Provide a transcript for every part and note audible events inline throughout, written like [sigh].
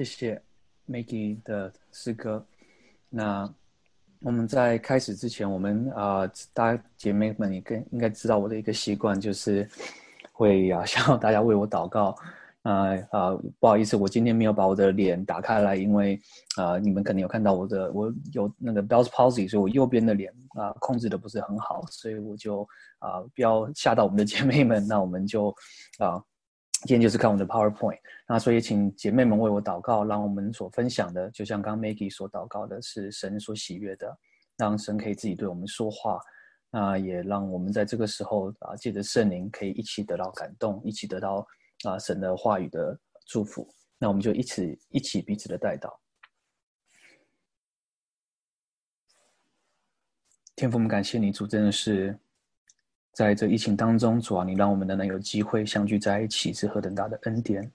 谢谢 Maggie 的诗歌。那我们在开始之前，我们啊，大家姐妹们也更应该知道我的一个习惯，就是会啊，[laughs] 希望大家为我祷告。啊啊，不好意思，我今天没有把我的脸打开来，因为啊，你们肯定有看到我的，我有那个 Bell's palsy，所以我右边的脸啊控制的不是很好，所以我就啊不要吓到我们的姐妹们。那我们就啊，今天就是看我们的 PowerPoint。那所以请姐妹们为我祷告，让我们所分享的，就像刚 Maggie 所祷告的，是神所喜悦的，让神可以自己对我们说话。那也让我们在这个时候啊，借着圣灵可以一起得到感动，一起得到。啊，神的话语的祝福，那我们就一起一起彼此的带到。天父，我们感谢你，主真的是在这疫情当中，主啊，你让我们能有机会相聚在一起，是何等大的恩典。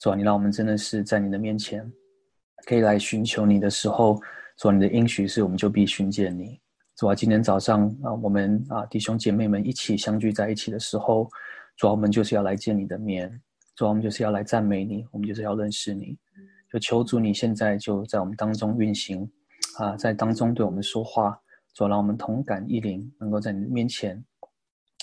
主啊，你让我们真的是在你的面前，可以来寻求你的时候，主啊，你的应许是我们就必寻见你。主啊，今天早上啊，我们啊弟兄姐妹们一起相聚在一起的时候。主啊，我们就是要来见你的面；主啊，我们就是要来赞美你；我们就是要认识你。就求主，你现在就在我们当中运行，啊，在当中对我们说话。主啊，让我们同感一灵，能够在你的面前，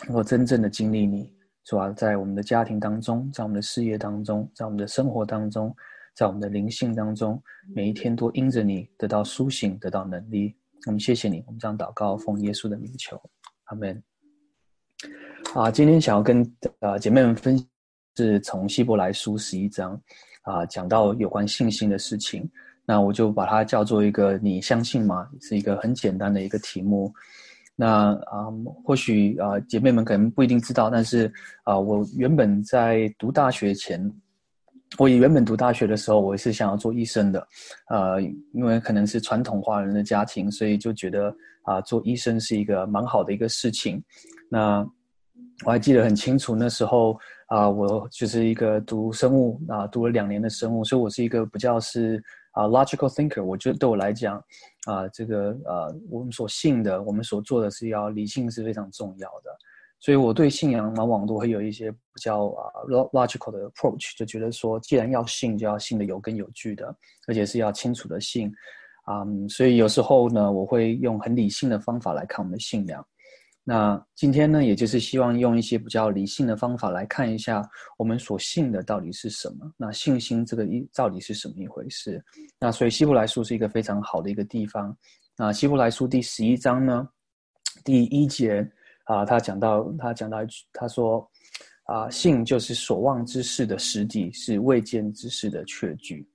能够真正的经历你。主啊，在我们的家庭当中，在我们的事业当中，在我们的生活当中，在我们的灵性当中，每一天都因着你得到苏醒，得到能力。我们谢谢你，我们这样祷告，奉耶稣的名求，阿门。啊，今天想要跟呃姐妹们分是从希伯来书十一章啊讲到有关信心的事情，那我就把它叫做一个你相信吗？是一个很简单的一个题目。那啊，或许啊姐妹们可能不一定知道，但是啊我原本在读大学前，我也原本读大学的时候，我是想要做医生的，呃，因为可能是传统华人的家庭，所以就觉得啊做医生是一个蛮好的一个事情。那我还记得很清楚，那时候啊，我就是一个读生物啊，读了两年的生物，所以我是一个比较是啊 logical thinker。我觉得对我来讲啊，这个呃，我们所信的，我们所做的是要理性是非常重要的。所以我对信仰往往都会有一些比较啊 logical 的 approach，就觉得说，既然要信，就要信的有根有据的，而且是要清楚的信啊。所以有时候呢，我会用很理性的方法来看我们的信仰。那今天呢，也就是希望用一些比较理性的方法来看一下我们所信的到底是什么。那信心这个一到底是什么一回事？那所以希伯来书是一个非常好的一个地方。那希伯来书第十一章呢，第一节啊，他讲到他讲到一句，他说啊，信就是所望之事的实底，是未见之事的确据。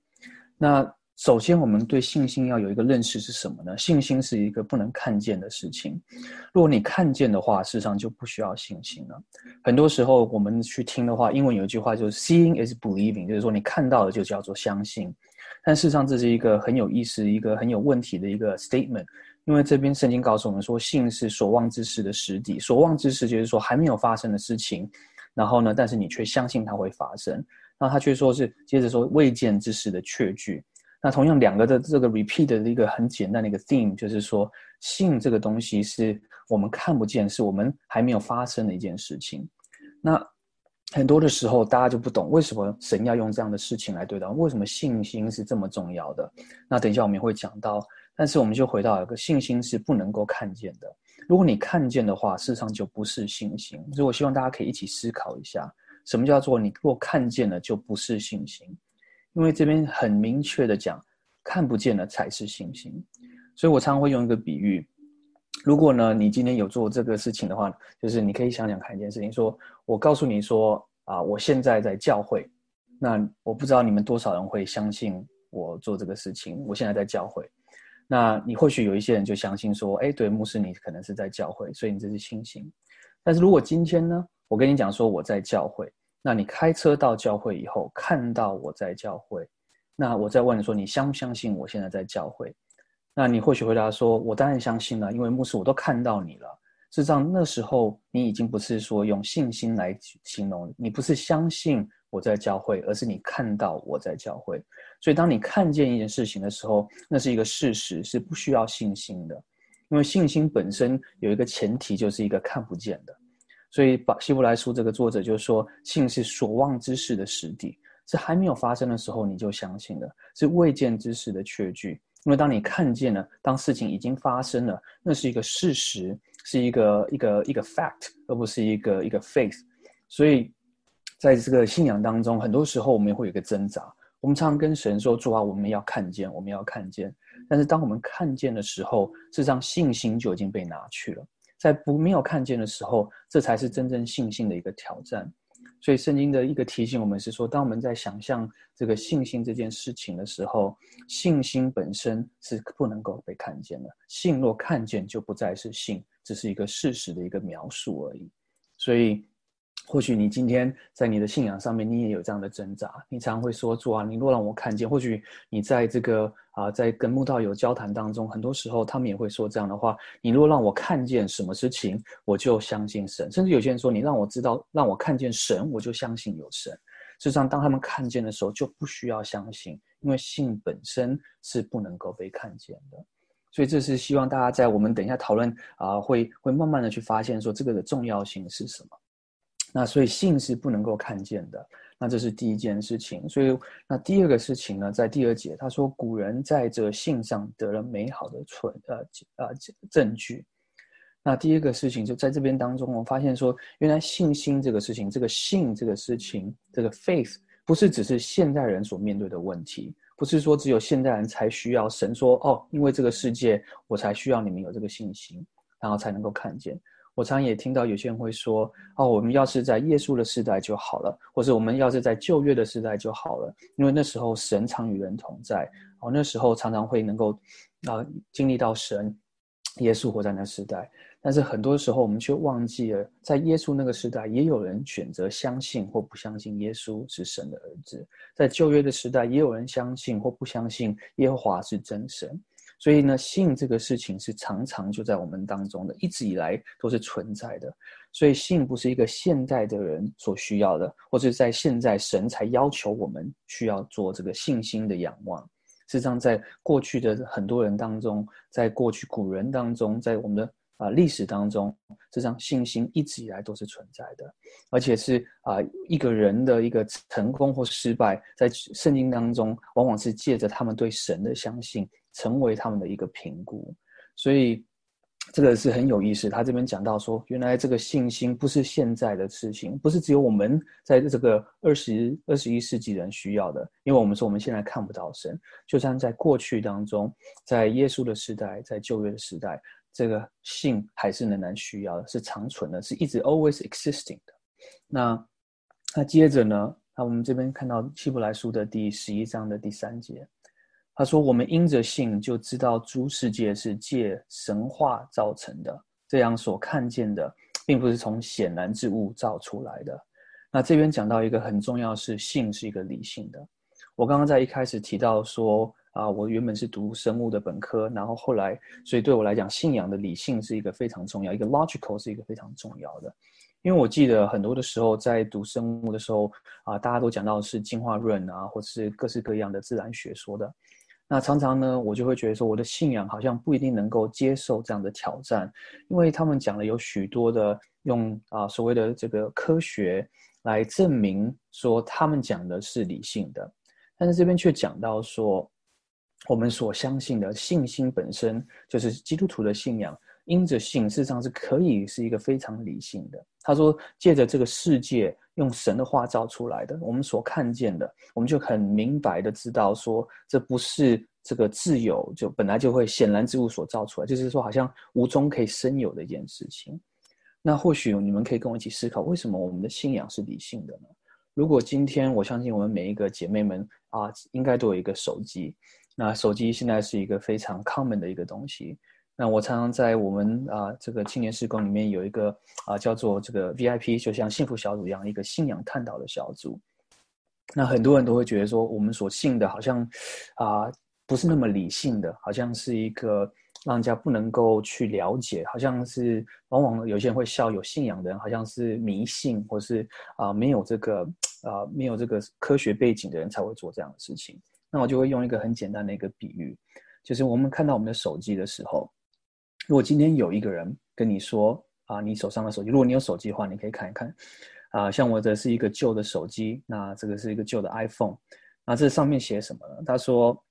那首先，我们对信心要有一个认识是什么呢？信心是一个不能看见的事情。如果你看见的话，事实上就不需要信心了。很多时候，我们去听的话，英文有一句话就是 “seeing is believing”，就是说你看到的就叫做相信。但事实上，这是一个很有意思、一个很有问题的一个 statement。因为这边圣经告诉我们说，信是所望之事的实底。所望之事就是说还没有发生的事情，然后呢，但是你却相信它会发生。那他却说是接着说未见之事的确据。那同样，两个的这个 repeat 的一个很简单的一个 theme，就是说，信这个东西是我们看不见，是我们还没有发生的一件事情。那很多的时候，大家就不懂为什么神要用这样的事情来对待，为什么信心是这么重要的？那等一下我们也会讲到。但是我们就回到一个信心是不能够看见的。如果你看见的话，事实上就不是信心。所以我希望大家可以一起思考一下，什么叫做你若看见了就不是信心。因为这边很明确的讲，看不见的才是信心，所以我常常会用一个比喻，如果呢你今天有做这个事情的话，就是你可以想想看一件事情，说我告诉你说啊，我现在在教会，那我不知道你们多少人会相信我做这个事情，我现在在教会，那你或许有一些人就相信说，哎，对，牧师你可能是在教会，所以你这是信心，但是如果今天呢，我跟你讲说我在教会。那你开车到教会以后，看到我在教会，那我再问你说，你相不相信我现在在教会？那你或许回答说，我当然相信了，因为牧师我都看到你了。事实上，那时候你已经不是说用信心来形容，你不是相信我在教会，而是你看到我在教会。所以，当你看见一件事情的时候，那是一个事实，是不需要信心的，因为信心本身有一个前提，就是一个看不见的。所以，把希伯来书这个作者就说，信是所望之事的实底，是还没有发生的时候你就相信了，是未见之事的确据。因为当你看见了，当事情已经发生了，那是一个事实，是一个一个一个 fact，而不是一个一个 faith。所以，在这个信仰当中，很多时候我们也会有一个挣扎。我们常常跟神说：“主啊，我们要看见，我们要看见。”但是当我们看见的时候，事实上信心就已经被拿去了。在不没有看见的时候，这才是真正信心的一个挑战。所以，圣经的一个提醒我们是说，当我们在想象这个信心这件事情的时候，信心本身是不能够被看见的。信若看见，就不再是信，只是一个事实的一个描述而已。所以。或许你今天在你的信仰上面，你也有这样的挣扎。你常常会说：“主啊，你若让我看见。”或许你在这个啊，在跟慕道友交谈当中，很多时候他们也会说这样的话：“你若让我看见什么事情，我就相信神。”甚至有些人说：“你让我知道，让我看见神，我就相信有神。”事实上，当他们看见的时候，就不需要相信，因为信本身是不能够被看见的。所以，这是希望大家在我们等一下讨论啊，会会慢慢的去发现说这个的重要性是什么。那所以信是不能够看见的，那这是第一件事情。所以那第二个事情呢，在第二节他说，古人在这信上得了美好的存呃呃证据。那第一个事情就在这边当中，我发现说，原来信心这个事情，这个信这个事情，这个 faith 不是只是现代人所面对的问题，不是说只有现代人才需要神说哦，因为这个世界我才需要你们有这个信心，然后才能够看见。我常常也听到有些人会说：“哦，我们要是在耶稣的时代就好了，或者我们要是在旧约的时代就好了，因为那时候神常与人同在。哦，那时候常常会能够啊经历到神，耶稣活在那时代。但是很多时候我们却忘记了，在耶稣那个时代，也有人选择相信或不相信耶稣是神的儿子；在旧约的时代，也有人相信或不相信耶和华是真神。”所以呢，信这个事情是常常就在我们当中的，一直以来都是存在的。所以信不是一个现代的人所需要的，或者在现在神才要求我们需要做这个信心的仰望。事实上，在过去的很多人当中，在过去古人当中，在我们的啊历史当中，实际上信心一直以来都是存在的，而且是啊一个人的一个成功或失败，在圣经当中，往往是借着他们对神的相信。成为他们的一个评估，所以这个是很有意思。他这边讲到说，原来这个信心不是现在的事情，不是只有我们在这个二十二十一世纪人需要的。因为我们说我们现在看不到神，就算在过去当中，在耶稣的时代，在旧约的时代，这个信还是仍然需要的，是长存的，是一直 always existing 的。那那接着呢？那我们这边看到希伯来书的第十一章的第三节。他说：“我们因着信，就知道诸世界是借神话造成的。这样所看见的，并不是从显然之物造出来的。那这边讲到一个很重要，是性是一个理性的。我刚刚在一开始提到说，啊，我原本是读生物的本科，然后后来，所以对我来讲，信仰的理性是一个非常重要，一个 logical 是一个非常重要的。因为我记得很多的时候，在读生物的时候，啊，大家都讲到是进化论啊，或是各式各样的自然学说的。”那常常呢，我就会觉得说，我的信仰好像不一定能够接受这样的挑战，因为他们讲了有许多的用啊所谓的这个科学来证明说他们讲的是理性的，但是这边却讲到说，我们所相信的信心本身就是基督徒的信仰。因着信，事实上是可以是一个非常理性的。他说，借着这个世界用神的话造出来的，我们所看见的，我们就很明白的知道说，这不是这个自由就本来就会显然之物所造出来，就是说好像无中可以生有的一件事情。那或许你们可以跟我一起思考，为什么我们的信仰是理性的呢？如果今天我相信我们每一个姐妹们啊，应该都有一个手机，那手机现在是一个非常 common 的一个东西。那我常常在我们啊这个青年施工里面有一个啊叫做这个 VIP，就像幸福小组一样一个信仰探讨的小组。那很多人都会觉得说，我们所信的好像啊不是那么理性的，好像是一个让人家不能够去了解，好像是往往有些人会笑，有信仰的人好像是迷信，或是啊没有这个啊没有这个科学背景的人才会做这样的事情。那我就会用一个很简单的一个比喻，就是我们看到我们的手机的时候。如果今天有一个人跟你说啊，你手上的手机，如果你有手机的话，你可以看一看，啊，像我这是一个旧的手机，那这个是一个旧的 iPhone，那这上面写什么呢？他说，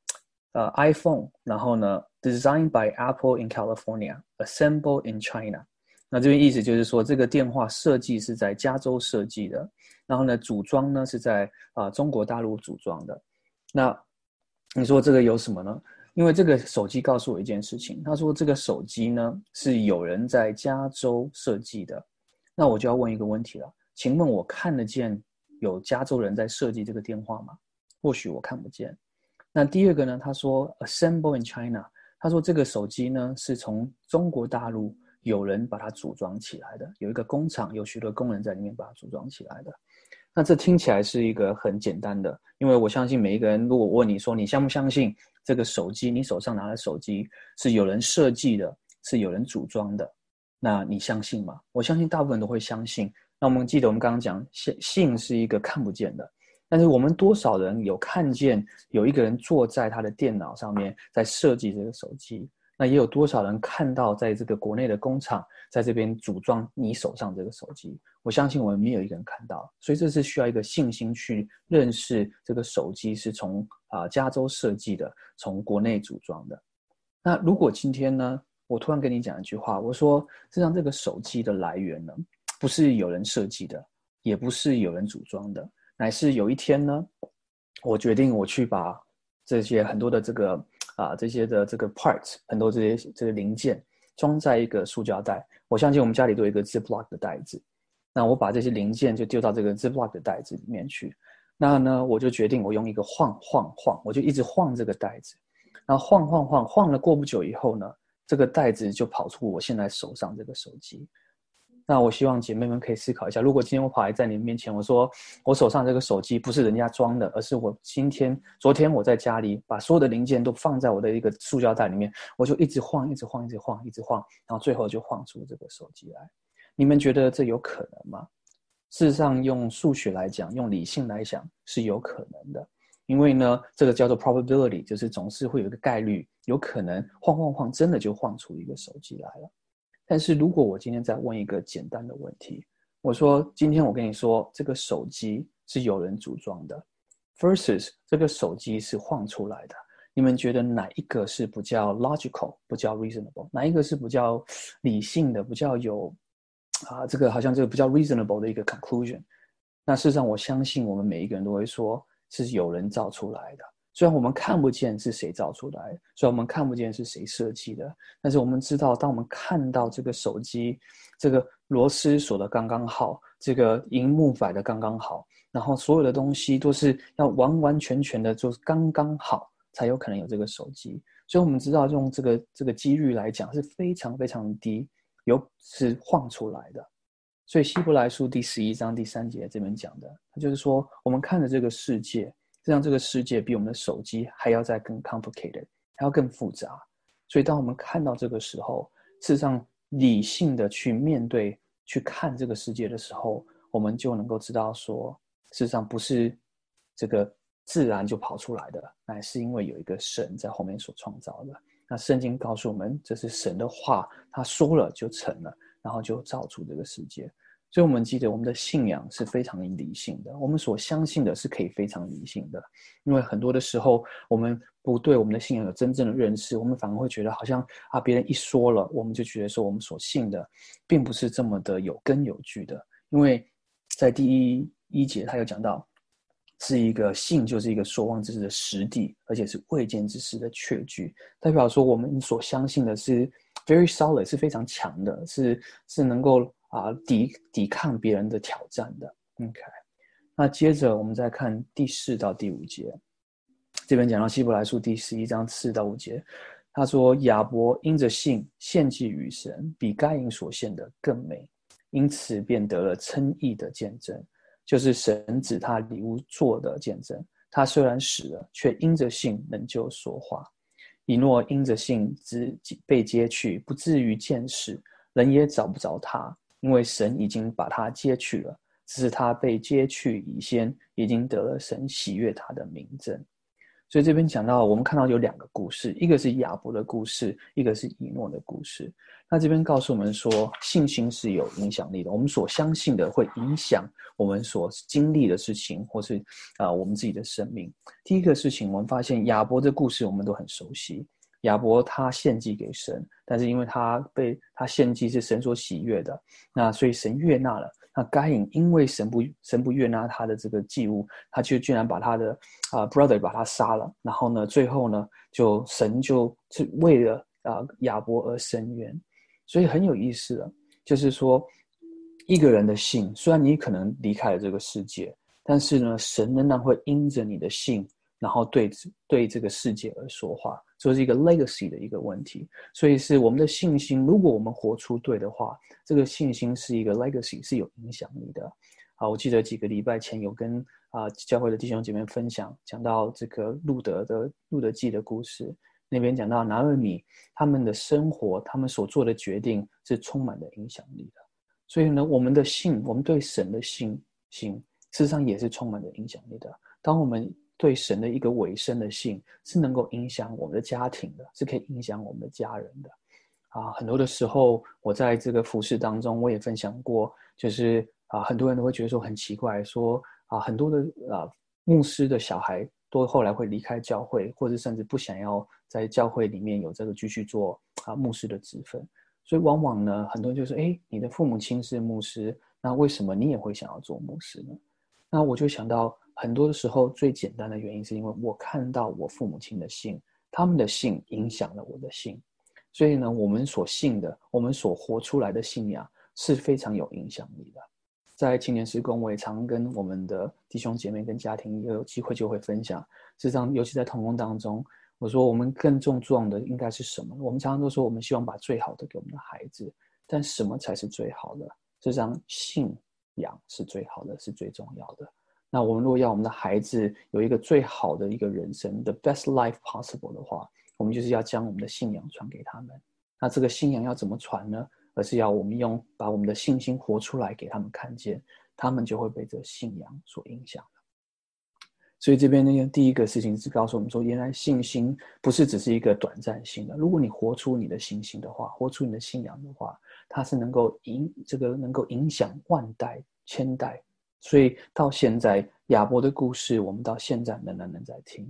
呃，iPhone，然后呢，designed by Apple in California，assembled in China。那这边意思就是说，这个电话设计是在加州设计的，然后呢，组装呢是在啊中国大陆组装的。那你说这个有什么呢？因为这个手机告诉我一件事情，他说这个手机呢是有人在加州设计的。那我就要问一个问题了，请问我看得见有加州人在设计这个电话吗？或许我看不见。那第二个呢？他说 assemble in China，他说这个手机呢是从中国大陆有人把它组装起来的，有一个工厂，有许多工人在里面把它组装起来的。那这听起来是一个很简单的，因为我相信每一个人，如果问你说你相不相信这个手机，你手上拿的手机是有人设计的，是有人组装的。那你相信吗？我相信大部分都会相信。那我们记得我们刚刚讲，信信是一个看不见的，但是我们多少人有看见有一个人坐在他的电脑上面在设计这个手机？那也有多少人看到在这个国内的工厂在这边组装你手上这个手机？我相信我们没有一个人看到，所以这是需要一个信心去认识这个手机是从啊加州设计的，从国内组装的。那如果今天呢？我突然跟你讲一句话，我说，实际上这个手机的来源呢，不是有人设计的，也不是有人组装的，乃是有一天呢，我决定我去把这些很多的这个啊这些的这个 parts，很多这些这个零件装在一个塑胶袋。我相信我们家里都有一个 ziplock 的袋子，那我把这些零件就丢到这个 ziplock 的袋子里面去。那呢，我就决定我用一个晃晃晃，我就一直晃这个袋子，然后晃晃晃晃了，过不久以后呢。这个袋子就跑出我现在手上这个手机，那我希望姐妹们可以思考一下，如果今天我跑来在你们面前，我说我手上这个手机不是人家装的，而是我今天、昨天我在家里把所有的零件都放在我的一个塑胶袋里面，我就一直晃、一直晃、一直晃、一直晃，然后最后就晃出这个手机来。你们觉得这有可能吗？事实上，用数学来讲，用理性来讲是有可能的。因为呢，这个叫做 probability，就是总是会有一个概率，有可能晃晃晃，真的就晃出一个手机来了。但是如果我今天再问一个简单的问题，我说今天我跟你说，这个手机是有人组装的，versus 这个手机是晃出来的，你们觉得哪一个是不叫 logical，不叫 reasonable，哪一个是不叫理性的，不叫有啊，这个好像这个不叫 reasonable 的一个 conclusion？那事实上，我相信我们每一个人都会说。是有人造出来的，虽然我们看不见是谁造出来，虽然我们看不见是谁设计的，但是我们知道，当我们看到这个手机，这个螺丝锁的刚刚好，这个荧幕摆的刚刚好，然后所有的东西都是要完完全全的，就是刚刚好，才有可能有这个手机。所以，我们知道用这个这个几率来讲是非常非常低，有是晃出来的。所以希伯来书第十一章第三节这边讲的，他就是说，我们看着这个世界，实际上这个世界比我们的手机还要再更 complicated，还要更复杂。所以当我们看到这个时候，事实上理性的去面对、去看这个世界的时候，我们就能够知道说，事实上不是这个自然就跑出来的，乃是因为有一个神在后面所创造的。那圣经告诉我们，这是神的话，他说了就成了。然后就造出这个世界，所以我们记得我们的信仰是非常理性的，我们所相信的是可以非常理性的，因为很多的时候我们不对我们的信仰有真正的认识，我们反而会觉得好像啊别人一说了，我们就觉得说我们所信的并不是这么的有根有据的，因为在第一一节他有讲到，是一个信就是一个所望之事的实地，而且是未见之事的确据，代表说我们所相信的是。Very solid 是非常强的，是是能够啊抵抵抗别人的挑战的。OK，那接着我们再看第四到第五节，这边讲到希伯来书第十一章四到五节，他说亚伯因着信献祭于神，比该隐所献的更美，因此便得了称义的见证，就是神指他礼物做的见证。他虽然死了，却因着信能就说话。以诺因着信之被接去，不至于见死，人也找不着他，因为神已经把他接去了。只是他被接去以先，已经得了神喜悦他的名证。所以这边讲到，我们看到有两个故事，一个是亚伯的故事，一个是以诺的故事。那这边告诉我们说，信心是有影响力的。我们所相信的会影响我们所经历的事情，或是啊我们自己的生命。第一个事情，我们发现亚伯的故事我们都很熟悉。亚伯他献祭给神，但是因为他被他献祭是神所喜悦的，那所以神悦纳了。那该隐因为神不神不悦纳他的这个祭物，他就居然把他的啊 brother 把他杀了。然后呢，最后呢，就神就是为了啊亚伯而伸冤。所以很有意思的，就是说，一个人的信，虽然你可能离开了这个世界，但是呢，神仍然会因着你的信，然后对对这个世界而说话，这是一个 legacy 的一个问题。所以是我们的信心，如果我们活出对的话，这个信心是一个 legacy，是有影响力的。啊，我记得几个礼拜前有跟啊教会的弟兄姐妹分享，讲到这个路德的路德记的故事。那边讲到拿尔米他们的生活，他们所做的决定是充满的影响力的。所以呢，我们的信，我们对神的信心，事实上也是充满着影响力的。当我们对神的一个尾声的信，是能够影响我们的家庭的，是可以影响我们的家人的。啊，很多的时候，我在这个服饰当中，我也分享过，就是啊，很多人都会觉得说很奇怪，说啊，很多的啊牧师的小孩。都后来会离开教会，或者甚至不想要在教会里面有这个继续做啊牧师的职分，所以往往呢，很多人就说：“哎，你的父母亲是牧师，那为什么你也会想要做牧师呢？”那我就想到，很多的时候最简单的原因是因为我看到我父母亲的信，他们的信影响了我的信，所以呢，我们所信的，我们所活出来的信仰是非常有影响力的。在青年时工，我也常跟我们的弟兄姐妹、跟家庭也有机会就会分享。事实上，尤其在童工当中，我说我们更重重的应该是什么？我们常常都说，我们希望把最好的给我们的孩子，但什么才是最好的？事实上，信仰是最好的，是最重要的。那我们如果要我们的孩子有一个最好的一个人生，the best life possible 的话，我们就是要将我们的信仰传给他们。那这个信仰要怎么传呢？而是要我们用把我们的信心活出来给他们看见，他们就会被这信仰所影响所以这边呢，第一个事情是告诉我们说，原来信心不是只是一个短暂性的。如果你活出你的信心的话，活出你的信仰的话，它是能够影这个能够影响万代千代。所以到现在亚伯的故事，我们到现在仍然能在听；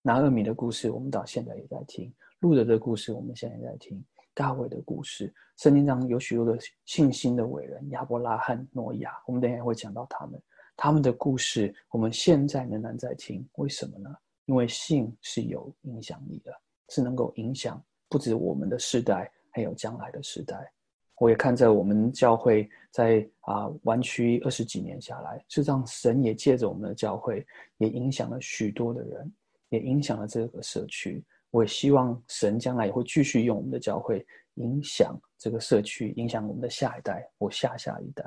拿厄米的故事，我们到现在也在听；路德的故事，我们现在也在听。大卫的故事，圣经上有许多的信心的伟人，亚伯拉罕、诺亚，我们等下会讲到他们，他们的故事，我们现在仍然在听。为什么呢？因为信是有影响力的，是能够影响不止我们的世代，还有将来的时代。我也看在我们教会在啊弯曲二十几年下来，事实上神也借着我们的教会，也影响了许多的人，也影响了这个社区。我也希望神将来也会继续用我们的教会影响这个社区，影响我们的下一代或下下一代。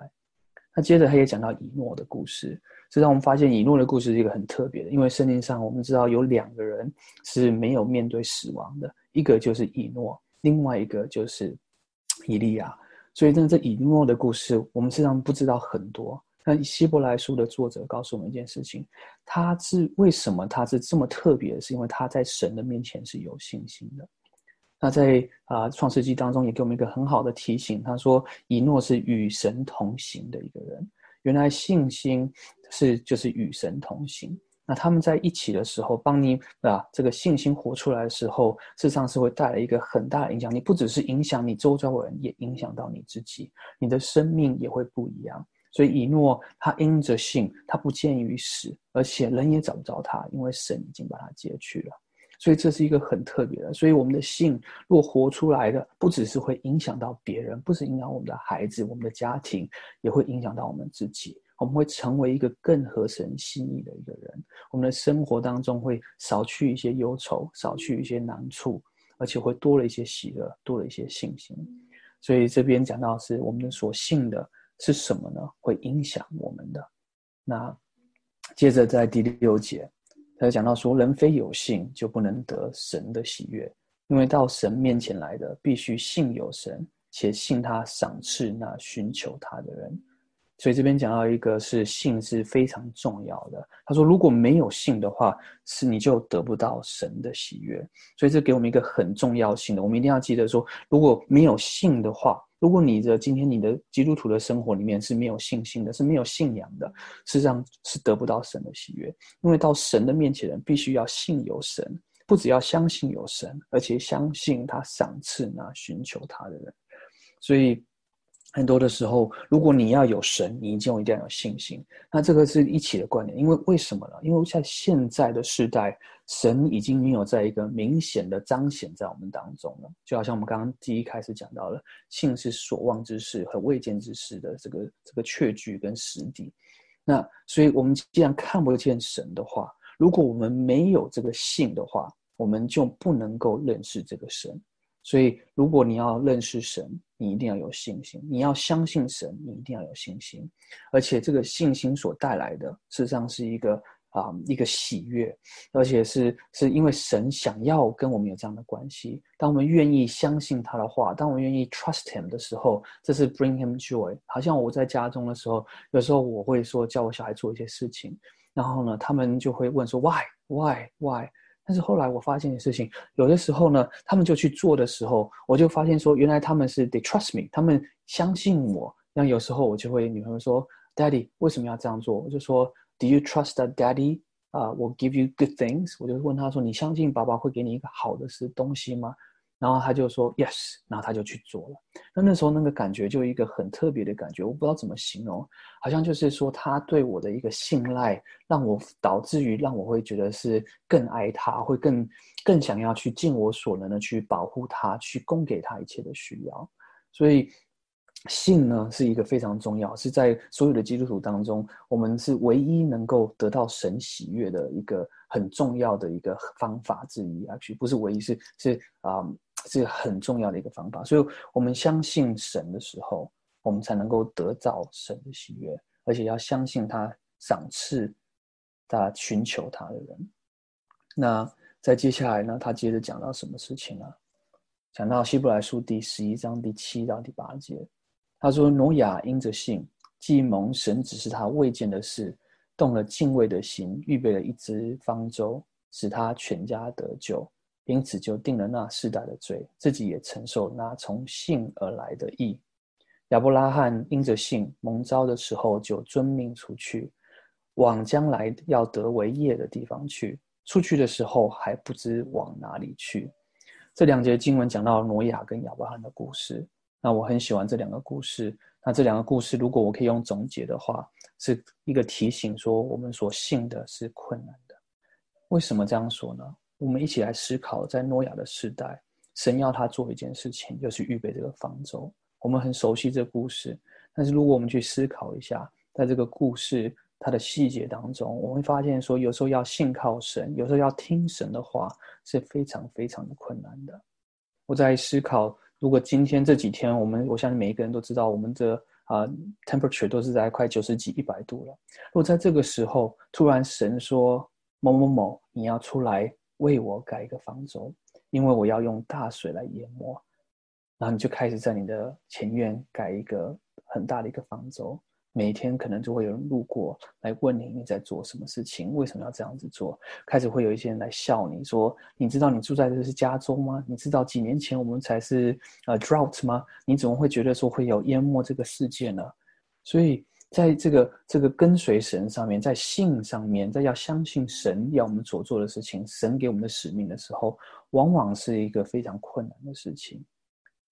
那接着他也讲到以诺的故事，这让我们发现以诺的故事是一个很特别的，因为圣经上我们知道有两个人是没有面对死亡的，一个就是以诺，另外一个就是以利亚。所以，真的这以诺的故事，我们实际上不知道很多。那希伯来书的作者告诉我们一件事情，他是为什么他是这么特别？是因为他在神的面前是有信心的。那在啊创世纪当中也给我们一个很好的提醒，他说以诺是与神同行的一个人。原来信心是就是与神同行。那他们在一起的时候，帮你啊这个信心活出来的时候，事实上是会带来一个很大的影响。你不只是影响你周遭的人，也影响到你自己，你的生命也会不一样。所以以诺他因着信，他不见于死，而且人也找不着他，因为神已经把他接去了。所以这是一个很特别的。所以我们的信若活出来的，不只是会影响到别人，不是影响我们的孩子、我们的家庭，也会影响到我们自己。我们会成为一个更合神心意的一个人。我们的生活当中会少去一些忧愁，少去一些难处，而且会多了一些喜乐，多了一些信心。所以这边讲到是我们所信的。是什么呢？会影响我们的。那接着在第六节，他就讲到说：人非有信，就不能得神的喜悦。因为到神面前来的，必须信有神，且信他赏赐那寻求他的人。所以这边讲到一个是信是非常重要的。他说，如果没有信的话，是你就得不到神的喜悦。所以这给我们一个很重要性的，我们一定要记得说，如果没有信的话，如果你的今天你的基督徒的生活里面是没有信心的，是没有信仰的，事实上是得不到神的喜悦。因为到神的面前人必须要信有神，不只要相信有神，而且相信他赏赐那寻求他的人。所以。很多的时候，如果你要有神，你就一定要有信心。那这个是一起的观点，因为为什么呢？因为在现在的时代，神已经没有在一个明显的彰显在我们当中了。就好像我们刚刚第一开始讲到了，信是所望之事和未见之事的这个这个确据跟实底。那所以，我们既然看不见神的话，如果我们没有这个信的话，我们就不能够认识这个神。所以，如果你要认识神，你一定要有信心；你要相信神，你一定要有信心。而且，这个信心所带来的，事实上是一个啊，一个喜悦，而且是是因为神想要跟我们有这样的关系。当我们愿意相信他的话，当我们愿意 trust him 的时候，这是 bring him joy。好像我在家中的时候，有时候我会说叫我小孩做一些事情，然后呢，他们就会问说 why why why。但是后来我发现的事情，有的时候呢，他们就去做的时候，我就发现说，原来他们是 they trust me，他们相信我。那有时候我就会女朋友说，Daddy 为什么要这样做？我就说，Do you trust that Daddy 啊我 give you good things？我就问他说，你相信爸爸会给你一个好的是东西吗？然后他就说 yes，然后他就去做了。那那时候那个感觉就一个很特别的感觉，我不知道怎么形容，好像就是说他对我的一个信赖，让我导致于让我会觉得是更爱他，会更更想要去尽我所能的去保护他，去供给他一切的需要。所以信呢是一个非常重要，是在所有的基督徒当中，我们是唯一能够得到神喜悦的一个很重要的一个方法之一啊，不是唯一，是是啊。是很重要的一个方法，所以我们相信神的时候，我们才能够得到神的喜悦，而且要相信他赏赐他寻求他的人。那在接下来呢，他接着讲到什么事情呢？讲到希伯来书第十一章第七到第八节，他说：“挪亚因着信，既蒙神指示他未见的事，动了敬畏的心，预备了一只方舟，使他全家得救。”因此就定了那世代的罪，自己也承受那从信而来的义。亚伯拉罕因着信蒙召的时候，就遵命出去，往将来要得为业的地方去。出去的时候还不知往哪里去。这两节经文讲到挪亚跟亚伯拉罕的故事，那我很喜欢这两个故事。那这两个故事，如果我可以用总结的话，是一个提醒，说我们所信的是困难的。为什么这样说呢？我们一起来思考，在诺亚的时代，神要他做一件事情，就是预备这个方舟。我们很熟悉这故事，但是如果我们去思考一下，在这个故事它的细节当中，我们会发现说，有时候要信靠神，有时候要听神的话，是非常非常的困难的。我在思考，如果今天这几天，我们我相信每一个人都知道，我们的啊 temperature 都是在快九十几、一百度了。如果在这个时候，突然神说某某某，你要出来。为我盖一个方舟，因为我要用大水来淹没，然后你就开始在你的前院盖一个很大的一个方舟。每天可能就会有人路过来问你你在做什么事情，为什么要这样子做？开始会有一些人来笑你说：“你知道你住在这是加州吗？你知道几年前我们才是呃 drought 吗？你怎么会觉得说会有淹没这个世界呢？”所以。在这个这个跟随神上面，在信上面，在要相信神要我们所做的事情，神给我们的使命的时候，往往是一个非常困难的事情。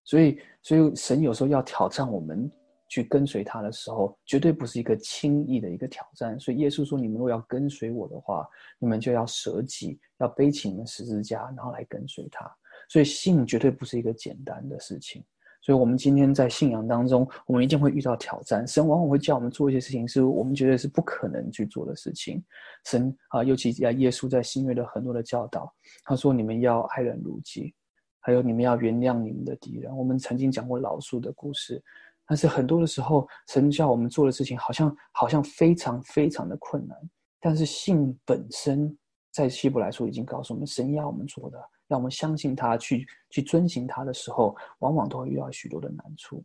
所以，所以神有时候要挑战我们去跟随他的时候，绝对不是一个轻易的一个挑战。所以，耶稣说：“你们若要跟随我的话，你们就要舍己，要背起你们十字架，然后来跟随他。”所以，信绝对不是一个简单的事情。所以，我们今天在信仰当中，我们一定会遇到挑战。神往往会叫我们做一些事情，是我们觉得是不可能去做的事情。神啊，尤其在耶稣在新约的很多的教导，他说：“你们要爱人如己，还有你们要原谅你们的敌人。”我们曾经讲过老树的故事，但是很多的时候，神叫我们做的事情，好像好像非常非常的困难。但是信本身，在希伯来书已经告诉我们，神要我们做的。让我们相信他，去去遵行他的时候，往往都会遇到许多的难处。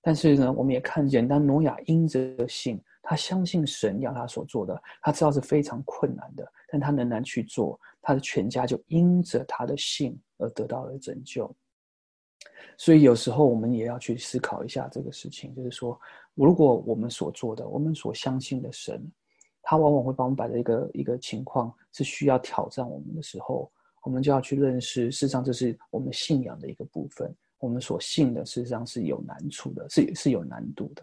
但是呢，我们也看见，当挪亚因着信，他相信神要他所做的，他知道是非常困难的，但他仍然去做，他的全家就因着他的信而得到了拯救。所以有时候我们也要去思考一下这个事情，就是说，如果我们所做的，我们所相信的神，他往往会把我们摆在一个一个情况是需要挑战我们的时候，我们就要去认识，事实上这是我们信仰的一个部分。我们所信的，事实上是有难处的，是是有难度的。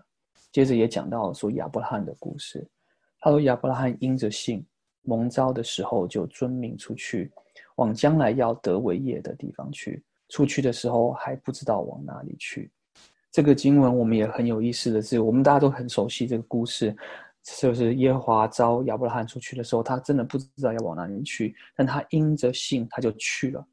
接着也讲到说亚伯拉罕的故事，他说亚伯拉罕因着信蒙召的时候，就遵命出去，往将来要得为业的地方去。出去的时候还不知道往哪里去。这个经文我们也很有意思的是，我们大家都很熟悉这个故事，就是耶和华召亚伯拉罕出去的时候，他真的不知道要往哪里去，但他因着信他就去了。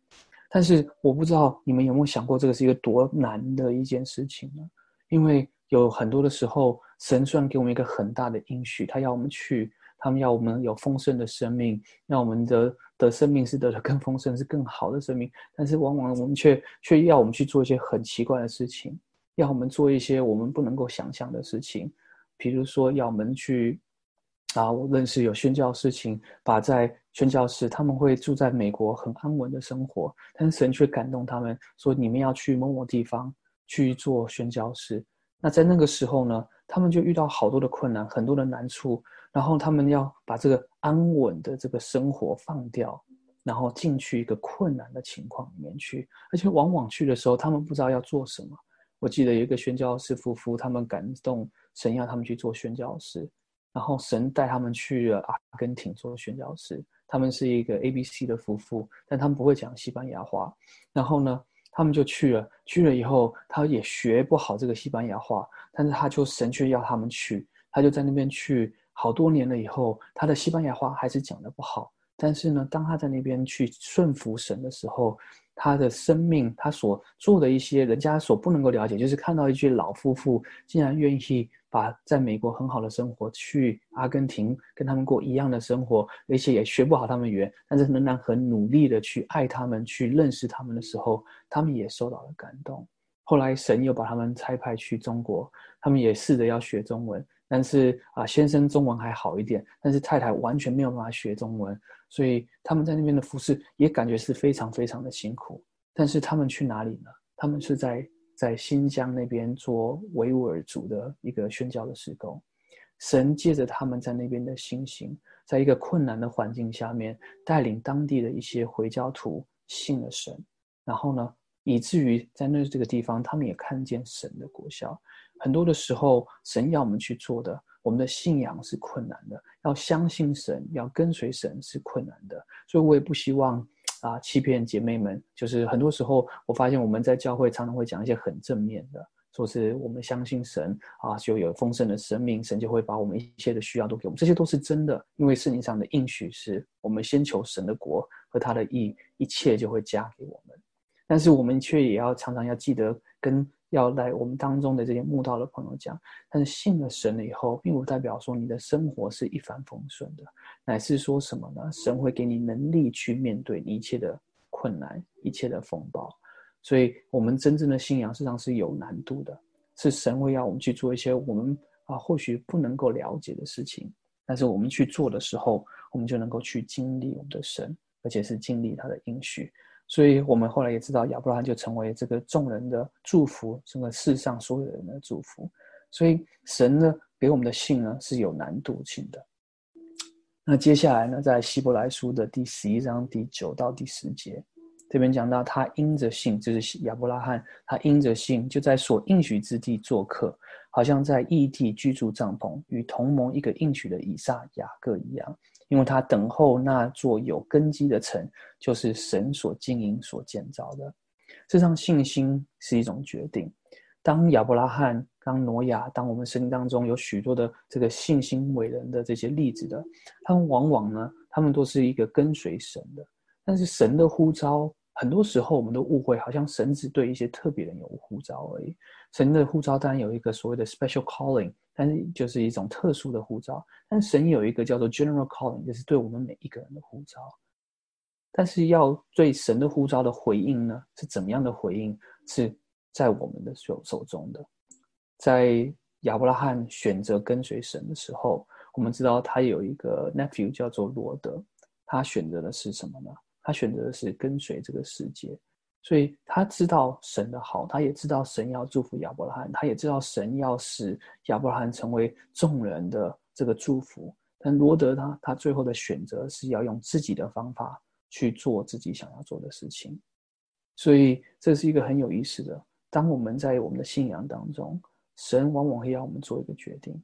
但是我不知道你们有没有想过，这个是一个多难的一件事情呢？因为有很多的时候，神虽然给我们一个很大的应许，他要我们去。他们要我们有丰盛的生命，让我们的的生命是得的更丰盛，是更好的生命。但是往往我们却却要我们去做一些很奇怪的事情，要我们做一些我们不能够想象的事情。比如说，要我们去啊，我认识有宣教事情，把在宣教士他们会住在美国很安稳的生活，但是神却感动他们说，你们要去某某地方去做宣教士。那在那个时候呢，他们就遇到好多的困难，很多的难处。然后他们要把这个安稳的这个生活放掉，然后进去一个困难的情况里面去，而且往往去的时候，他们不知道要做什么。我记得有一个宣教士夫妇，他们感动神要他们去做宣教士，然后神带他们去了阿根廷做宣教士。他们是一个 A B C 的夫妇，但他们不会讲西班牙话。然后呢，他们就去了，去了以后，他也学不好这个西班牙话，但是他就神却要他们去，他就在那边去。好多年了以后，他的西班牙话还是讲的不好。但是呢，当他在那边去顺服神的时候，他的生命，他所做的一些人家所不能够了解，就是看到一句老夫妇竟然愿意把在美国很好的生活去阿根廷跟他们过一样的生活，而且也学不好他们语言，但是仍然很努力的去爱他们，去认识他们的时候，他们也受到了感动。后来神又把他们差派去中国，他们也试着要学中文。但是啊，先生中文还好一点，但是太太完全没有办法学中文，所以他们在那边的服饰也感觉是非常非常的辛苦。但是他们去哪里呢？他们是在在新疆那边做维吾尔族的一个宣教的施工。神借着他们在那边的信心，在一个困难的环境下面，带领当地的一些回教徒信了神，然后呢，以至于在那这个地方，他们也看见神的国效。很多的时候，神要我们去做的，我们的信仰是困难的。要相信神，要跟随神是困难的。所以我也不希望啊欺骗姐妹们。就是很多时候，我发现我们在教会常常会讲一些很正面的，说是我们相信神啊，就有丰盛的生命，神就会把我们一切的需要都给我们。这些都是真的，因为圣经上的应许是我们先求神的国和他的意，一切就会加给我们。但是我们却也要常常要记得跟。要来我们当中的这些慕道的朋友讲，但是信了神了以后，并不代表说你的生活是一帆风顺的，乃是说什么呢？神会给你能力去面对一切的困难、一切的风暴。所以，我们真正的信仰实际上是有难度的，是神会要我们去做一些我们啊或许不能够了解的事情，但是我们去做的时候，我们就能够去经历我们的神，而且是经历他的应许。所以我们后来也知道，亚伯拉罕就成为这个众人的祝福，整个世上所有人的祝福。所以神呢给我们的信呢是有难度性的。那接下来呢，在希伯来书的第十一章第九到第十节，这边讲到他因着信，就是亚伯拉罕，他因着信就在所应许之地做客，好像在异地居住帐篷，与同盟一个应许的以撒、雅各一样。因为他等候那座有根基的城，就是神所经营、所建造的。这场信心是一种决定。当亚伯拉罕、当挪亚、当我们生命当中有许多的这个信心伟人的这些例子的，他们往往呢，他们都是一个跟随神的。但是神的呼召，很多时候我们都误会，好像神只对一些特别人有呼召而已。神的呼召当然有一个所谓的 special calling。但是就是一种特殊的护照，但神有一个叫做 general calling，就是对我们每一个人的护照。但是要对神的呼召的回应呢，是怎么样的回应？是在我们的手手中的。在亚伯拉罕选择跟随神的时候，我们知道他有一个 nephew 叫做罗德，他选择的是什么呢？他选择的是跟随这个世界，所以他知道神的好，他也知道神要祝福亚伯拉罕，他也知道神要使亚伯拉罕成为众人的这个祝福。但罗德他他最后的选择是要用自己的方法去做自己想要做的事情，所以这是一个很有意思的。当我们在我们的信仰当中。神往往会要我们做一个决定，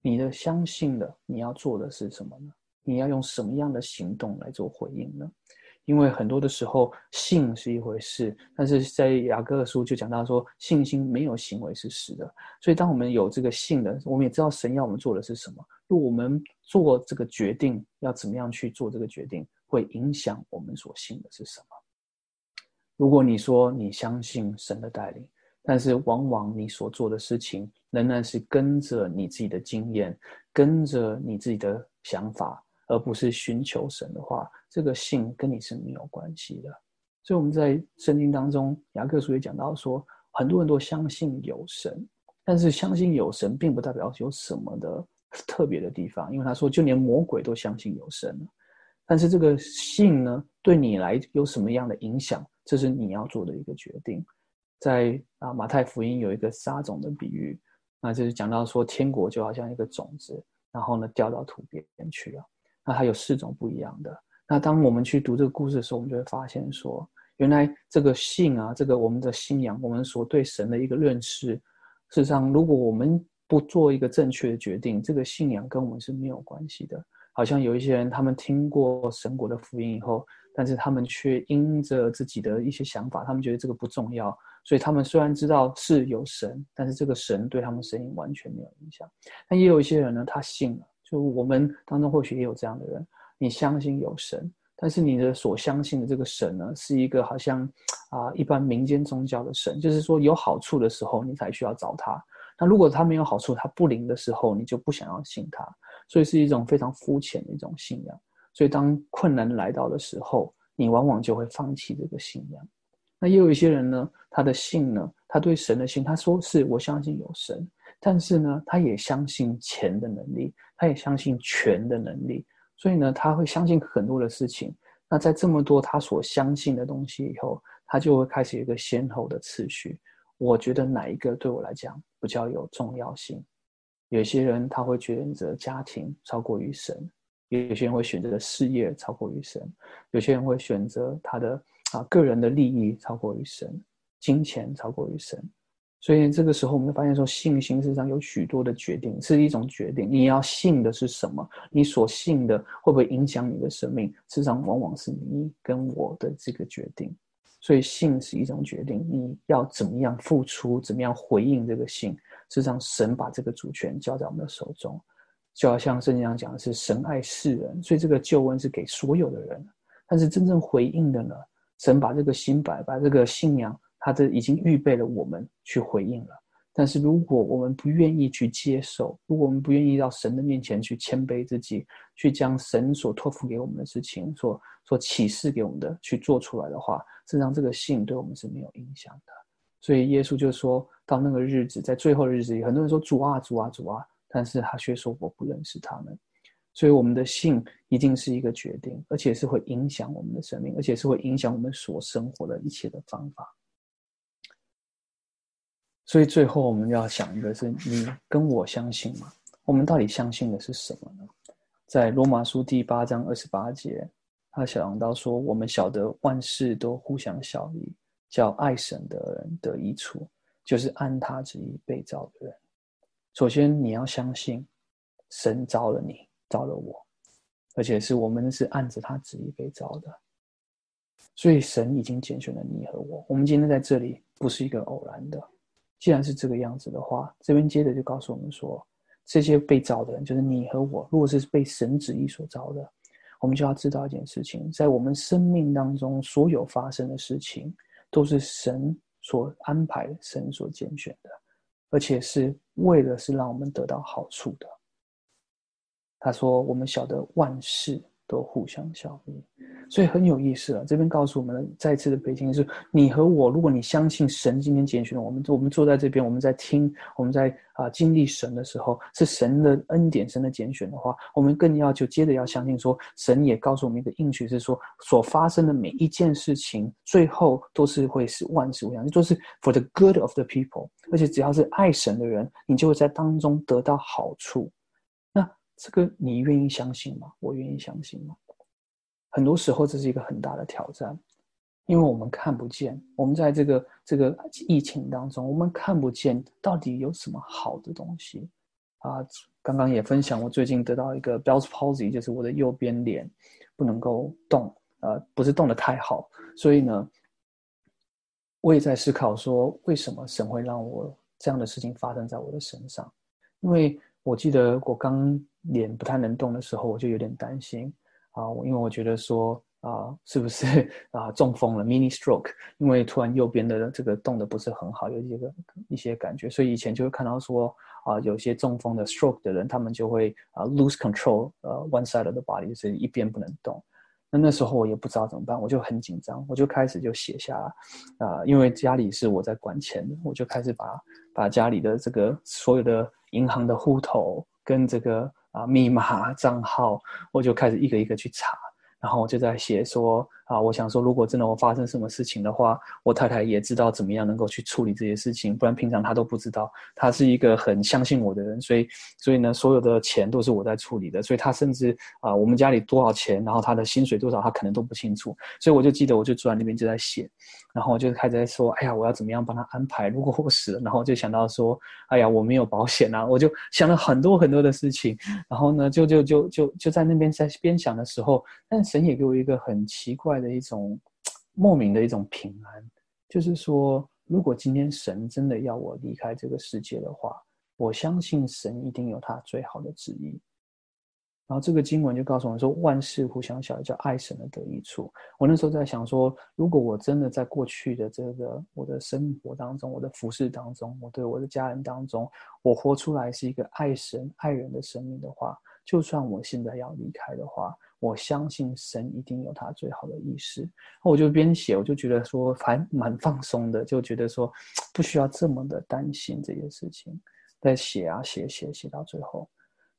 你的相信的，你要做的是什么呢？你要用什么样的行动来做回应呢？因为很多的时候，信是一回事，但是在雅各书就讲到说，信心没有行为是死的。所以，当我们有这个信的，我们也知道神要我们做的是什么。如果我们做这个决定，要怎么样去做这个决定，会影响我们所信的是什么？如果你说你相信神的带领。但是，往往你所做的事情仍然是跟着你自己的经验，跟着你自己的想法，而不是寻求神的话，这个信跟你是没有关系的。所以我们在圣经当中，雅各书也讲到说，很多人都相信有神，但是相信有神，并不代表有什么的 [laughs] 特别的地方，因为他说，就连魔鬼都相信有神了。但是这个信呢，对你来有什么样的影响，这是你要做的一个决定。在啊，马太福音有一个撒种的比喻，那就是讲到说，天国就好像一个种子，然后呢掉到土边去了。那它有四种不一样的。那当我们去读这个故事的时候，我们就会发现说，原来这个信啊，这个我们的信仰，我们所对神的一个认识，事实上，如果我们不做一个正确的决定，这个信仰跟我们是没有关系的。好像有一些人，他们听过神国的福音以后，但是他们却因着自己的一些想法，他们觉得这个不重要。所以他们虽然知道是有神，但是这个神对他们生意完全没有影响。但也有一些人呢，他信了。就我们当中或许也有这样的人，你相信有神，但是你的所相信的这个神呢，是一个好像啊一般民间宗教的神，就是说有好处的时候你才需要找他。那如果他没有好处，他不灵的时候，你就不想要信他。所以是一种非常肤浅的一种信仰。所以当困难来到的时候，你往往就会放弃这个信仰。那也有一些人呢，他的信呢，他对神的信，他说是我相信有神，但是呢，他也相信钱的能力，他也相信权的能力，所以呢，他会相信很多的事情。那在这么多他所相信的东西以后，他就会开始一个先后的次序。我觉得哪一个对我来讲比较有重要性？有些人他会选择家庭超过于神，有些人会选择事业超过于神，有些人会选择他的。啊，个人的利益超过于神，金钱超过于神，所以这个时候我们就发现说，信心实际上有许多的决定，是一种决定。你要信的是什么？你所信的会不会影响你的生命？事实上，往往是你跟我的这个决定。所以，信是一种决定，你要怎么样付出，怎么样回应这个信？事实上，神把这个主权交在我们的手中，就好像圣经上讲的是，神爱世人，所以这个救恩是给所有的人。但是，真正回应的呢？神把这个心摆，把这个信仰，他这已经预备了我们去回应了。但是如果我们不愿意去接受，如果我们不愿意到神的面前去谦卑自己，去将神所托付给我们的事情，所所启示给我们的去做出来的话，实际上这个信对我们是没有影响的。所以耶稣就说到那个日子，在最后的日子里，很多人说主啊主啊主啊，但是他却说我不认识他们。所以，我们的信一定是一个决定，而且是会影响我们的生命，而且是会影响我们所生活的一切的方法。所以，最后我们要想一个：是你跟我相信吗？我们到底相信的是什么呢？在罗马书第八章二十八节，他想到说：“我们晓得万事都互相效力，叫爱神的人得益处，就是按他旨意被造的人。”首先，你要相信神造了你。造了我，而且是我们是按着他旨意被造的，所以神已经拣选了你和我。我们今天在这里不是一个偶然的。既然是这个样子的话，这边接着就告诉我们说，这些被造的人就是你和我。如果是被神旨意所造的，我们就要知道一件事情：在我们生命当中所有发生的事情，都是神所安排、神所拣选的，而且是为了是让我们得到好处的。他说：“我们晓得万事都互相效力。所以很有意思了。这边告诉我们的再次的背景是：你和我，如果你相信神今天拣选了我们，我们坐在这边，我们在听，我们在啊经历神的时候，是神的恩典，神的拣选的话，我们更要就接着要相信说，神也告诉我们一个应许，是说所发生的每一件事情，最后都是会是万事无恙，就是 for the good of the people。而且只要是爱神的人，你就会在当中得到好处。这个你愿意相信吗？我愿意相信吗？很多时候这是一个很大的挑战，因为我们看不见，我们在这个这个疫情当中，我们看不见到底有什么好的东西啊。刚刚也分享，我最近得到一个 Bell's palsy，就是我的右边脸不能够动，呃，不是动的太好，所以呢，我也在思考说，为什么神会让我这样的事情发生在我的身上？因为我记得我刚脸不太能动的时候，我就有点担心。啊，因为我觉得说啊，是不是啊中风了？mini stroke，因为突然右边的这个动的不是很好，有一个一些感觉，所以以前就会看到说啊，有些中风的 stroke 的人，他们就会啊 lose control，呃，one side of the body，就是一边不能动。那那时候我也不知道怎么办，我就很紧张，我就开始就写下啊，因为家里是我在管钱的，我就开始把把家里的这个所有的银行的户头跟这个。啊，密码账号，我就开始一个一个去查，然后我就在写说。啊，我想说，如果真的我发生什么事情的话，我太太也知道怎么样能够去处理这些事情，不然平常她都不知道。她是一个很相信我的人，所以，所以呢，所有的钱都是我在处理的，所以她甚至啊，我们家里多少钱，然后她的薪水多少，她可能都不清楚。所以我就记得，我就坐在那边就在写，然后我就开始在说，哎呀，我要怎么样帮她安排？如果我死了，然后就想到说，哎呀，我没有保险啊，我就想了很多很多的事情，然后呢，就就就就就在那边在边想的时候，但神也给我一个很奇怪。的一种莫名的一种平安，就是说，如果今天神真的要我离开这个世界的话，我相信神一定有他最好的旨意。然后这个经文就告诉我们说，万事互相效力，叫爱神的得益处。我那时候在想说，如果我真的在过去的这个我的生活当中，我的服饰当中，我对我的家人当中，我活出来是一个爱神爱人的生命的话，就算我现在要离开的话。我相信神一定有他最好的意思，我就边写，我就觉得说还蛮放松的，就觉得说不需要这么的担心这些事情。在写啊写写写到最后，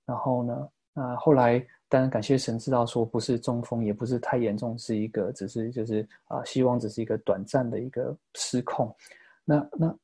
然后呢，那后来当然感谢神知道说不是中风，也不是太严重，是一个只是就是啊，希望只是一个短暂的一个失控。那那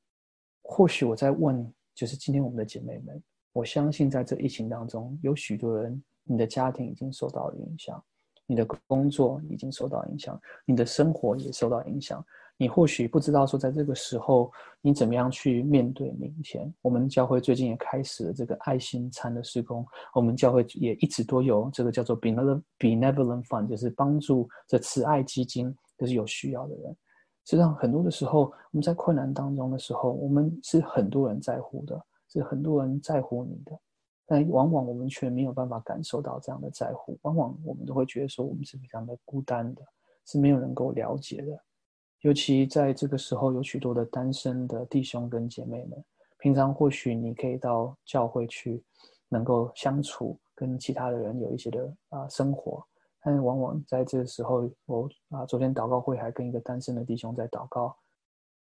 或许我在问，就是今天我们的姐妹们，我相信在这疫情当中，有许多人。你的家庭已经受到了影响，你的工作已经受到影响，你的生活也受到影响。你或许不知道说，在这个时候你怎么样去面对明天。我们教会最近也开始了这个爱心餐的施工，我们教会也一直都有这个叫做 benevolent fund，就是帮助这慈爱基金，就是有需要的人。实际上，很多的时候我们在困难当中的时候，我们是很多人在乎的，是很多人在乎你的。但往往我们却没有办法感受到这样的在乎，往往我们都会觉得说我们是非常的孤单的，是没有能够了解的。尤其在这个时候，有许多的单身的弟兄跟姐妹们，平常或许你可以到教会去，能够相处，跟其他的人有一些的啊生活，但往往在这个时候，我啊昨天祷告会还跟一个单身的弟兄在祷告，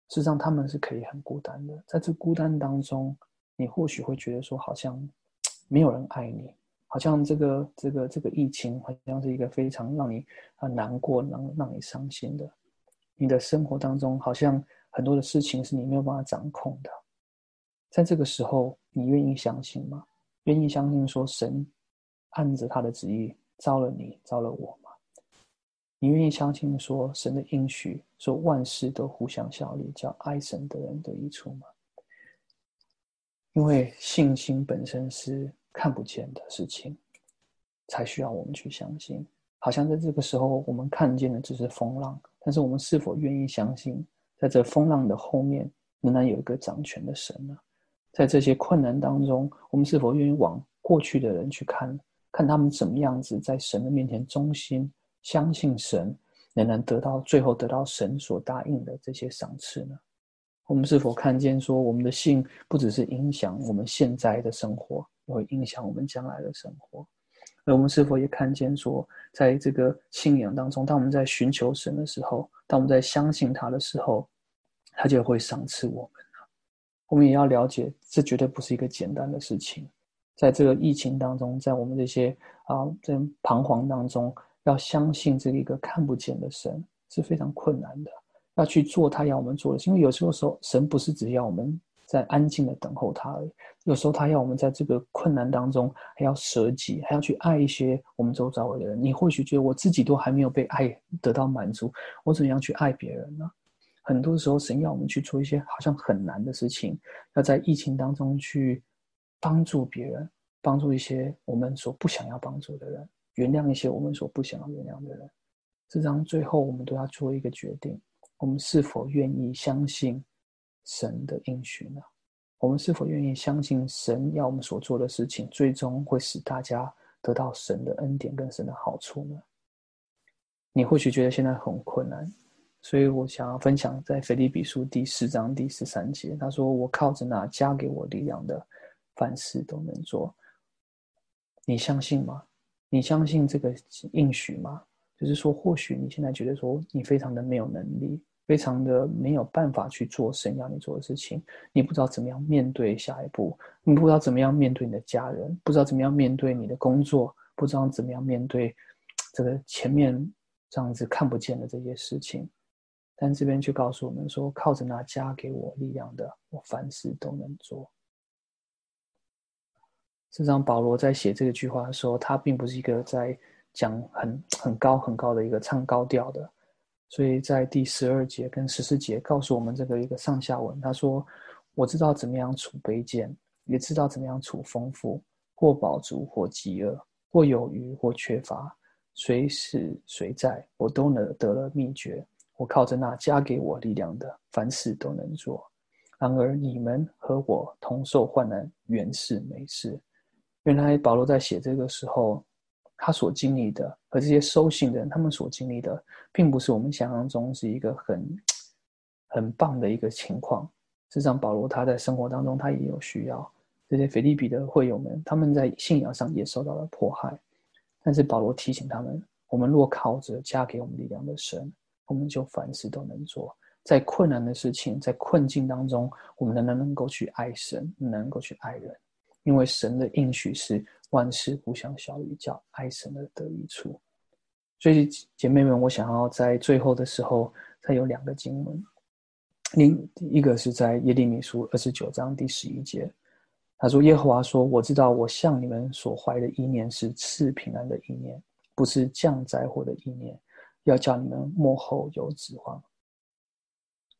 事实上他们是可以很孤单的，在这孤单当中，你或许会觉得说好像。没有人爱你，好像这个这个这个疫情，好像是一个非常让你啊难过、让让你伤心的。你的生活当中，好像很多的事情是你没有办法掌控的。在这个时候，你愿意相信吗？愿意相信说神按着他的旨意招了你，招了我吗？你愿意相信说神的应许，说万事都互相效力，叫爱神的人得益处吗？因为信心本身是。看不见的事情，才需要我们去相信。好像在这个时候，我们看见的只是风浪，但是我们是否愿意相信，在这风浪的后面，仍然有一个掌权的神呢？在这些困难当中，我们是否愿意往过去的人去看，看他们怎么样子在神的面前忠心，相信神，仍然得到最后得到神所答应的这些赏赐呢？我们是否看见说，我们的信不只是影响我们现在的生活？也会影响我们将来的生活，而我们是否也看见说，在这个信仰当中，当我们在寻求神的时候，当我们在相信他的时候，他就会赏赐我们我们也要了解，这绝对不是一个简单的事情。在这个疫情当中，在我们这些啊在彷徨当中，要相信这一个看不见的神是非常困难的。要去做他要我们做的，因为有时候时候神不是只要我们在安静的等候他而已，有时候他要我们在这个困难当中还要舍己，还要去爱一些我们周遭的人。你或许觉得我自己都还没有被爱得到满足，我怎样去爱别人呢？很多时候神要我们去做一些好像很难的事情，要在疫情当中去帮助别人，帮助一些我们所不想要帮助的人，原谅一些我们所不想要原谅的人。这张最后我们都要做一个决定。我们是否愿意相信神的应许呢？我们是否愿意相信神要我们所做的事情，最终会使大家得到神的恩典跟神的好处呢？你或许觉得现在很困难，所以我想要分享在腓立比书第四章第十三节，他说：“我靠着那加给我力量的，凡事都能做。”你相信吗？你相信这个应许吗？就是说，或许你现在觉得说你非常的没有能力。非常的没有办法去做神要你做的事情，你不知道怎么样面对下一步，你不知道怎么样面对你的家人，不知道怎么样面对你的工作，不知道怎么样面对这个前面这样子看不见的这些事情。但这边却告诉我们说，靠着那加给我力量的，我凡事都能做。这张保罗在写这个句话的时候，他并不是一个在讲很很高很高的一个唱高调的。所以在第十二节跟十四节告诉我们这个一个上下文，他说：“我知道怎么样处卑贱，也知道怎么样处丰富，或饱足，或饥饿，或有余，或缺乏，随时随在，我都能得了秘诀。我靠着那加给我力量的，凡事都能做。然而你们和我同受患难，原是没事。”原来保罗在写这个时候。他所经历的和这些收信的人，他们所经历的，并不是我们想象中是一个很很棒的一个情况。事实上，保罗他在生活当中，他也有需要。这些腓利比的会友们，他们在信仰上也受到了迫害。但是保罗提醒他们：，我们若靠着加给我们力量的神，我们就凡事都能做。在困难的事情，在困境当中，我们仍然能够去爱神，能够去爱人，因为神的应许是。万事互相效力，叫爱神的得益处。所以，姐妹们，我想要在最后的时候，再有两个经文。另一个是在耶利米书二十九章第十一节，他说：“耶和华说，我知道我向你们所怀的意念是赐平安的意念，不是降灾祸的意念，要叫你们幕后有指望。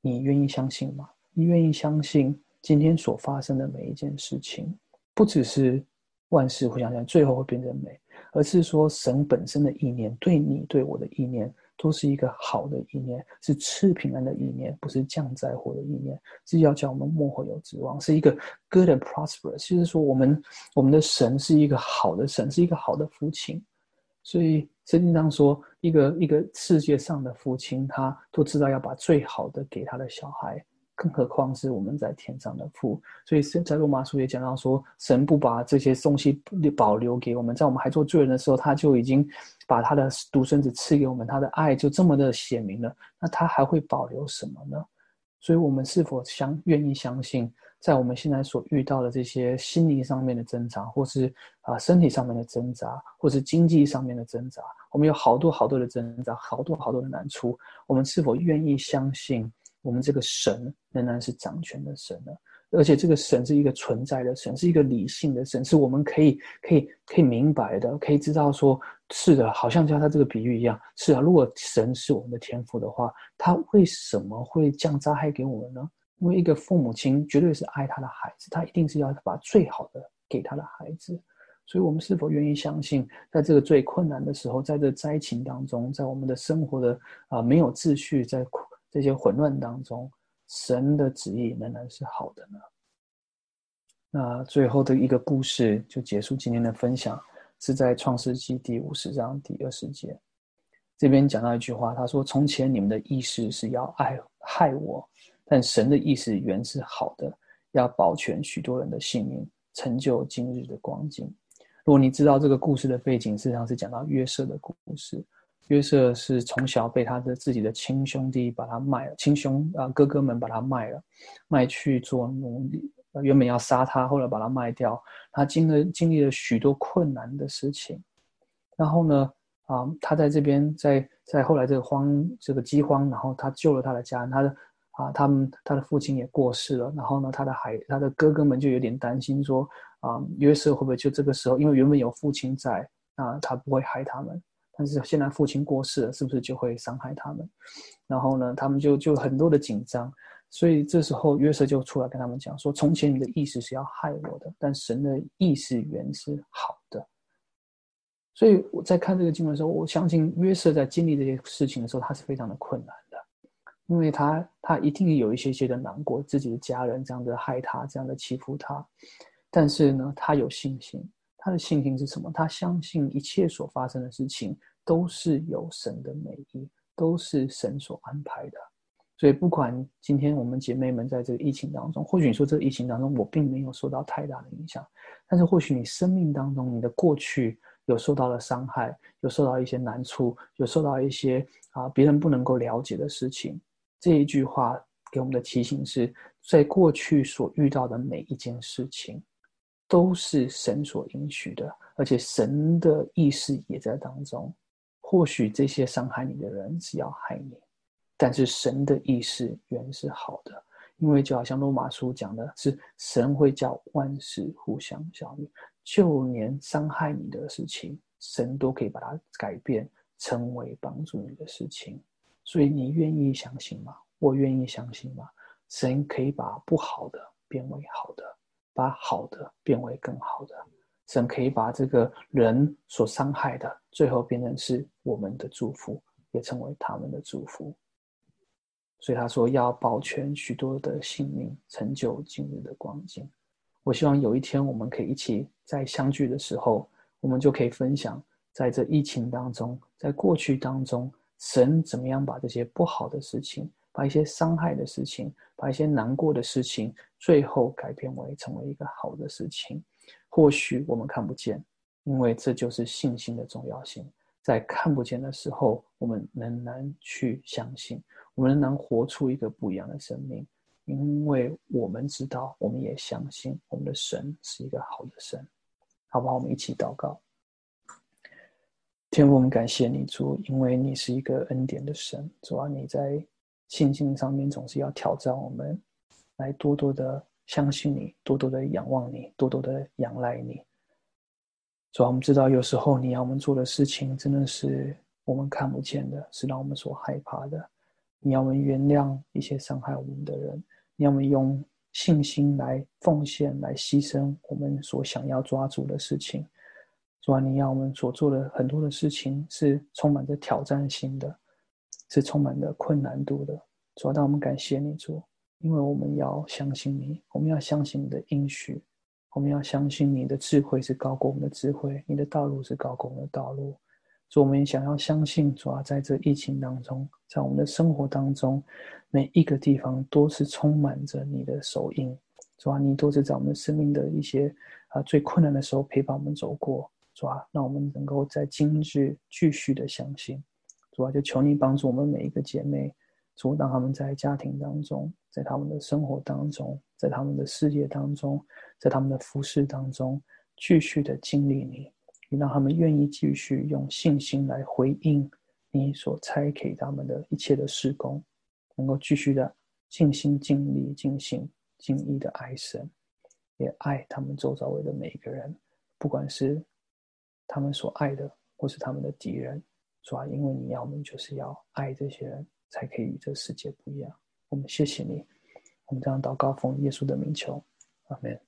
你愿意相信吗？你愿意相信今天所发生的每一件事情，不只是？”万事互相相，最后会变成美，而是说神本身的意念，对你对我的意念，都是一个好的意念，是赐平安的意念，不是降灾祸的意念，是要叫我们幕后有指望，是一个 good and prosperous，就是说我们我们的神是一个好的神，是一个好的父亲，所以圣经上说，一个一个世界上的父亲，他都知道要把最好的给他的小孩。更何况是我们在天上的父，所以在罗马书也讲到说，神不把这些东西保留给我们，在我们还做罪人的时候，他就已经把他的独生子赐给我们，他的爱就这么的显明了，那他还会保留什么呢？所以，我们是否相愿意相信，在我们现在所遇到的这些心灵上面的挣扎，或是啊身体上面的挣扎，或是经济上面的挣扎，我们有好多好多的挣扎，好多好多的难处，我们是否愿意相信？我们这个神仍然是掌权的神呢，而且这个神是一个存在的神，是一个理性的神，是我们可以、可以、可以明白的，可以知道说，是的，好像像他这个比喻一样，是啊。如果神是我们的天赋的话，他为什么会降灾害给我们呢？因为一个父母亲绝对是爱他的孩子，他一定是要把最好的给他的孩子。所以，我们是否愿意相信，在这个最困难的时候，在这灾情当中，在我们的生活的啊没有秩序，在这些混乱当中，神的旨意仍然是好的呢。那最后的一个故事就结束今天的分享，是在创世纪第五十章第二十节，这边讲到一句话，他说：“从前你们的意思是要爱害我，但神的意思原是好的，要保全许多人的性命，成就今日的光景。”如果你知道这个故事的背景，实际上是讲到约瑟的故事。约瑟是从小被他的自己的亲兄弟把他卖了，亲兄啊哥哥们把他卖了，卖去做奴隶。原本要杀他，后来把他卖掉。他经了经历了许多困难的事情。然后呢，啊，他在这边，在在后来这个荒这个饥荒，然后他救了他的家人，他的啊，他们他的父亲也过世了。然后呢，他的孩他的哥哥们就有点担心说，啊，约瑟会不会就这个时候，因为原本有父亲在，啊，他不会害他们。但是现在父亲过世了，是不是就会伤害他们？然后呢，他们就就很多的紧张，所以这时候约瑟就出来跟他们讲说：从前你的意思是要害我的，但神的意思原是好的。所以我在看这个经文的时候，我相信约瑟在经历这些事情的时候，他是非常的困难的，因为他他一定有一些些的难过，自己的家人这样的害他，这样的欺负他，但是呢，他有信心。他的信心是什么？他相信一切所发生的事情都是有神的美意，都是神所安排的。所以，不管今天我们姐妹们在这个疫情当中，或许你说这个疫情当中我并没有受到太大的影响，但是或许你生命当中你的过去有受到了伤害，有受到一些难处，有受到一些啊别人不能够了解的事情。这一句话给我们的提醒是在过去所遇到的每一件事情。都是神所允许的，而且神的意识也在当中。或许这些伤害你的人是要害你，但是神的意识原是好的，因为就好像罗马书讲的是，神会叫万事互相效力，就连伤害你的事情，神都可以把它改变成为帮助你的事情。所以你愿意相信吗？我愿意相信吗？神可以把不好的变为好的。把好的变为更好的，神可以把这个人所伤害的，最后变成是我们的祝福，也成为他们的祝福。所以他说要保全许多的性命，成就今日的光景。我希望有一天我们可以一起在相聚的时候，我们就可以分享，在这疫情当中，在过去当中，神怎么样把这些不好的事情。把一些伤害的事情，把一些难过的事情，最后改变为成为一个好的事情。或许我们看不见，因为这就是信心的重要性。在看不见的时候，我们仍然去相信，我们仍然活出一个不一样的生命，因为我们知道，我们也相信我们的神是一个好的神。好不好？我们一起祷告。天父，我们感谢你主，因为你是一个恩典的神。主啊，你在。信心上面总是要挑战我们，来多多的相信你，多多的仰望你，多多的仰赖你。主要我们知道，有时候你要我们做的事情，真的是我们看不见的，是让我们所害怕的。你要我们原谅一些伤害我们的人，你要我们用信心来奉献，来牺牲我们所想要抓住的事情。主要你要我们所做的很多的事情，是充满着挑战性的。是充满了困难度的，主要让我们感谢你主，因为我们要相信你，我们要相信你的应许，我们要相信你的智慧是高过我们的智慧，你的道路是高过我们的道路。主，我们也想要相信，主要在这疫情当中，在我们的生活当中，每一个地方都是充满着你的手印。主啊，你都是在我们生命的一些啊最困难的时候陪伴我们走过。主啊，让我们能够在今日继续的相信。主啊，就求你帮助我们每一个姐妹，主让他们在家庭当中，在他们的生活当中，在他们的事业当中，在他们的服饰当中，继续的经历你，你让他们愿意继续用信心来回应你所拆给他们的一切的施工，能够继续的尽心尽力、尽心尽意的爱神，也爱他们周遭围的每一个人，不管是他们所爱的，或是他们的敌人。主啊，因为你要我们就是要爱这些人，才可以与这世界不一样。我们谢谢你，我们这样祷告奉耶稣的名求，阿门。